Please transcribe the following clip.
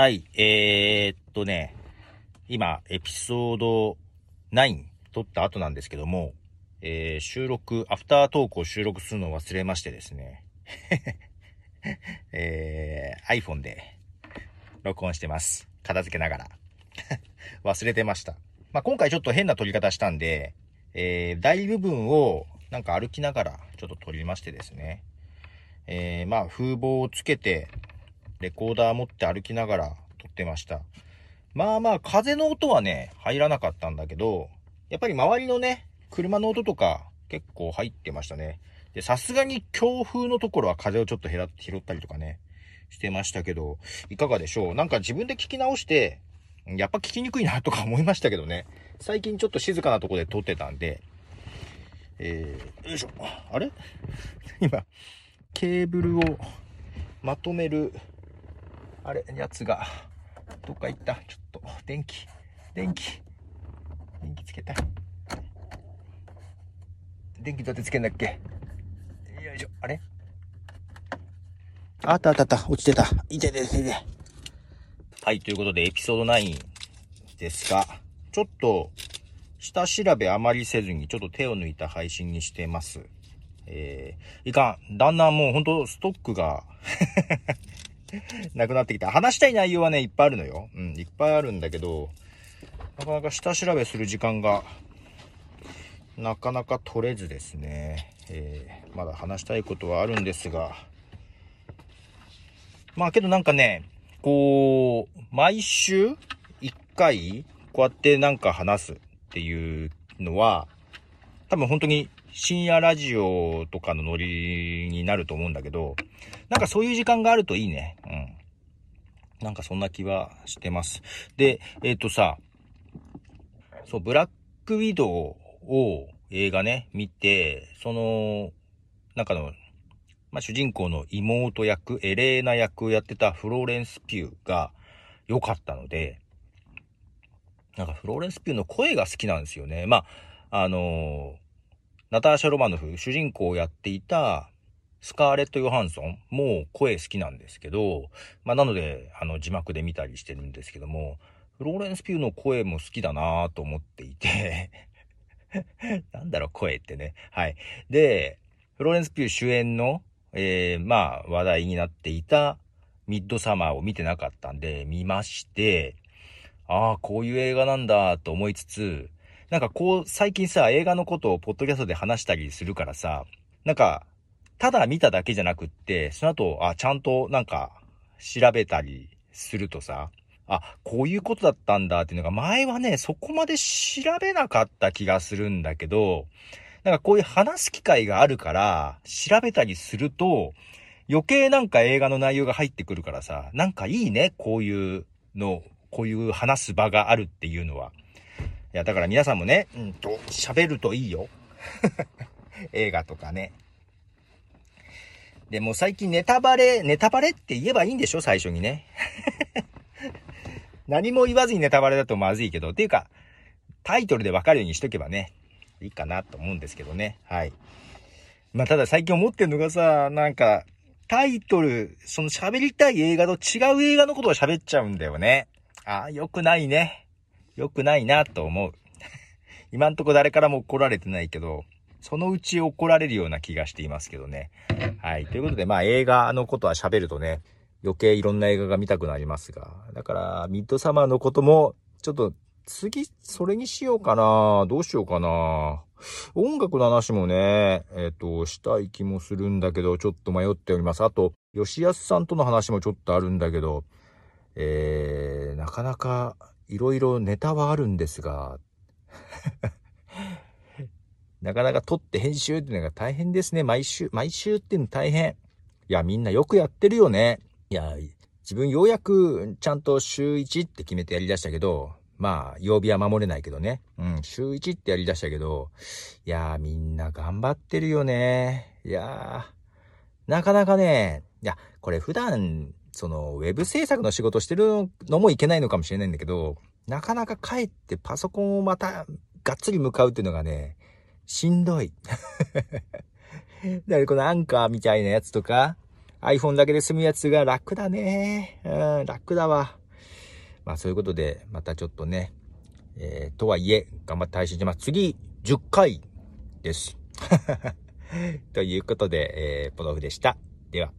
はい、えー、っとね、今、エピソード9撮った後なんですけども、えー、収録、アフタートークを収録するのを忘れましてですね、えー、iPhone で録音してます。片付けながら。忘れてました。まあ、今回ちょっと変な撮り方したんで、えー、大部分をなんか歩きながらちょっと撮りましてですね、えー、まあ、風防をつけて、レコーダー持って歩きながら撮ってました。まあまあ、風の音はね、入らなかったんだけど、やっぱり周りのね、車の音とか結構入ってましたね。で、さすがに強風のところは風をちょっと減ら拾ったりとかね、してましたけど、いかがでしょうなんか自分で聞き直して、やっぱ聞きにくいなとか思いましたけどね。最近ちょっと静かなとこで撮ってたんで、えー、よいしょ。あれ？今、ケーブルをまとめる、あれ、やつが、どっか行ったちょっと、電気、電気、電気つけたい。電気どうやってつけんだっけ？よいしょ、あれ？あったあったあった、落ちてた。いてててて。はい、ということで、エピソード9ですが、ちょっと、下調べあまりせずに、ちょっと手を抜いた配信にしてます。えー、いかん。だんだんもうほんとストックが なくなってきた。話したい内容はね、いっぱいあるのよ。うん、いっぱいあるんだけど、なかなか下調べする時間が、なかなか取れずですね。えー、まだ話したいことはあるんですが、まあけどなんかね、こう、毎週一回、こうやってなんか話すっていうのは、多分本当に深夜ラジオとかのノリになると思うんだけど、なんかそういう時間があるといいね。うん。なんかそんな気はしてます。で、えっ、とさ、そう、ブラックウィドウを映画ね、見て、その、なんかの、まあ、主人公の妹役、エレーナ役をやってたフローレンス・ピューが良かったので、なんかフローレンス・ピューの声が好きなんですよね。まあ、あのナターシャ・ロマノフ、主人公をやっていたスカーレット・ヨハンソンも声好きなんですけど、まあ、なので、あの、字幕で見たりしてるんですけども、フローレンス・ピューの声も好きだなぁと思っていて、なんだろう、声ってね。はい。で、フローレンス・ピュー主演の、えー、まあ、話題になっていたミッドサマーを見てなかったんで、見まして、ああ、こういう映画なんだと思いつつ、なんかこう、最近さ、映画のことをポッドキャストで話したりするからさ、なんか、ただ見ただけじゃなくって、その後、あ、ちゃんとなんか、調べたりするとさ、あ、こういうことだったんだっていうのが、前はね、そこまで調べなかった気がするんだけど、なんかこういう話す機会があるから、調べたりすると、余計なんか映画の内容が入ってくるからさ、なんかいいね、こういうの、こういう話す場があるっていうのは。いや、だから皆さんもね、うんと、喋るといいよ。映画とかね。でも最近ネタバレ、ネタバレって言えばいいんでしょ？最初にね。何も言わずにネタバレだとまずいけど、っていうか、タイトルでわかるようにしとけばね、いいかなと思うんですけどね。はい。まあ、ただ最近思ってんのがさ、なんか、タイトル、その喋りたい映画と違う映画のことを喋っちゃうんだよね。ああ、良くないね。良くないなと思う。今んとこ誰からも怒られてないけど、そのうち怒られるような気がしていますけどね。はい。ということで、まあ映画のことは喋るとね、余計いろんな映画が見たくなりますが。だから、ミッドサマーのことも、ちょっと、次、それにしようかなどうしようかな音楽の話もね、えっ、と、したい気もするんだけど、ちょっと迷っております。あと、吉安さんとの話もちょっとあるんだけど、えー、なかなか、いろいろネタはあるんですが、なかなか撮って編集っていうのが大変ですね。毎週、毎週っていうの大変。いや、みんなよくやってるよね。いや、自分ようやくちゃんと週1って決めてやりだしたけど、まあ、曜日は守れないけどね。うん、週1ってやりだしたけど、いやー、みんな頑張ってるよね。いやー、なかなかね、いや、これ普段、その、ウェブ制作の仕事してるのもいけないのかもしれないんだけど、なかなか帰ってパソコンをまた、がっつり向かうっていうのがね、しんどい。だからこのアンカーみたいなやつとか、iPhone だけで済むやつが楽だね。うん、楽だわ。まあそういうことで、またちょっとね、えー、とはいえ、頑張って配信します。次、10回です。ということで、えー、ポドフでした。では